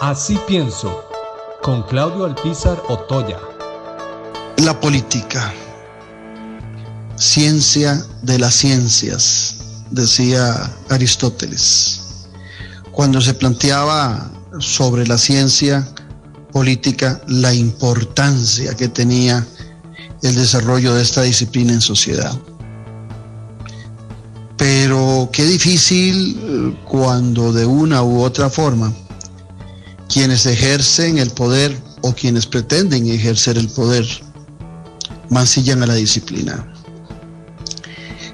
Así pienso, con Claudio Alpizar Otoya. La política, ciencia de las ciencias, decía Aristóteles. Cuando se planteaba sobre la ciencia política la importancia que tenía el desarrollo de esta disciplina en sociedad. Pero qué difícil eh, cuando de una u otra forma quienes ejercen el poder o quienes pretenden ejercer el poder mancillan a la disciplina.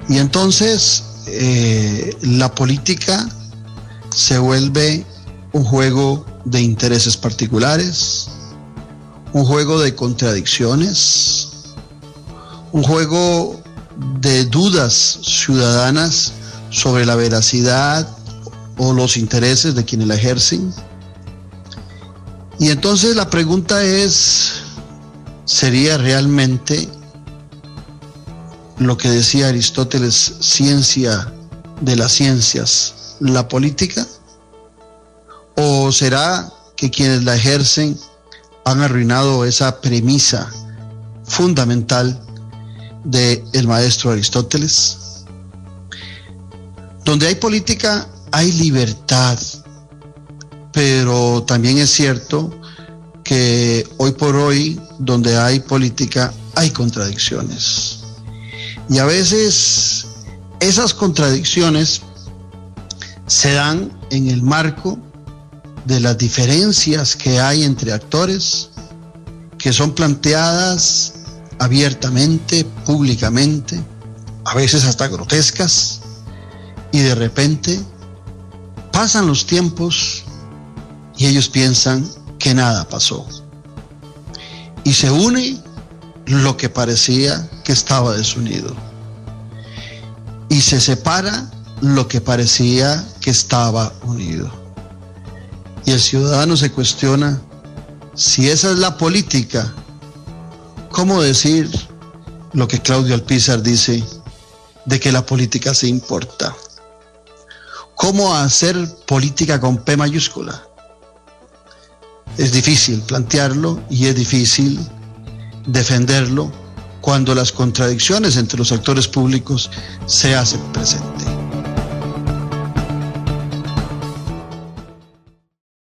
Y entonces eh, la política se vuelve un juego de intereses particulares, un juego de contradicciones, un juego de dudas ciudadanas sobre la veracidad o los intereses de quienes la ejercen. Y entonces la pregunta es, ¿sería realmente lo que decía Aristóteles, ciencia de las ciencias, la política? ¿O será que quienes la ejercen han arruinado esa premisa fundamental del el maestro Aristóteles? Donde hay política hay libertad, pero también es cierto que hoy por hoy, donde hay política, hay contradicciones. Y a veces esas contradicciones se dan en el marco de las diferencias que hay entre actores que son planteadas abiertamente, públicamente, a veces hasta grotescas, y de repente pasan los tiempos y ellos piensan que nada pasó. Y se une lo que parecía que estaba desunido. Y se separa lo que parecía que estaba unido. Y el ciudadano se cuestiona si esa es la política, ¿cómo decir lo que Claudio Alpizar dice de que la política se importa? ¿Cómo hacer política con P mayúscula? Es difícil plantearlo y es difícil defenderlo cuando las contradicciones entre los actores públicos se hacen presentes.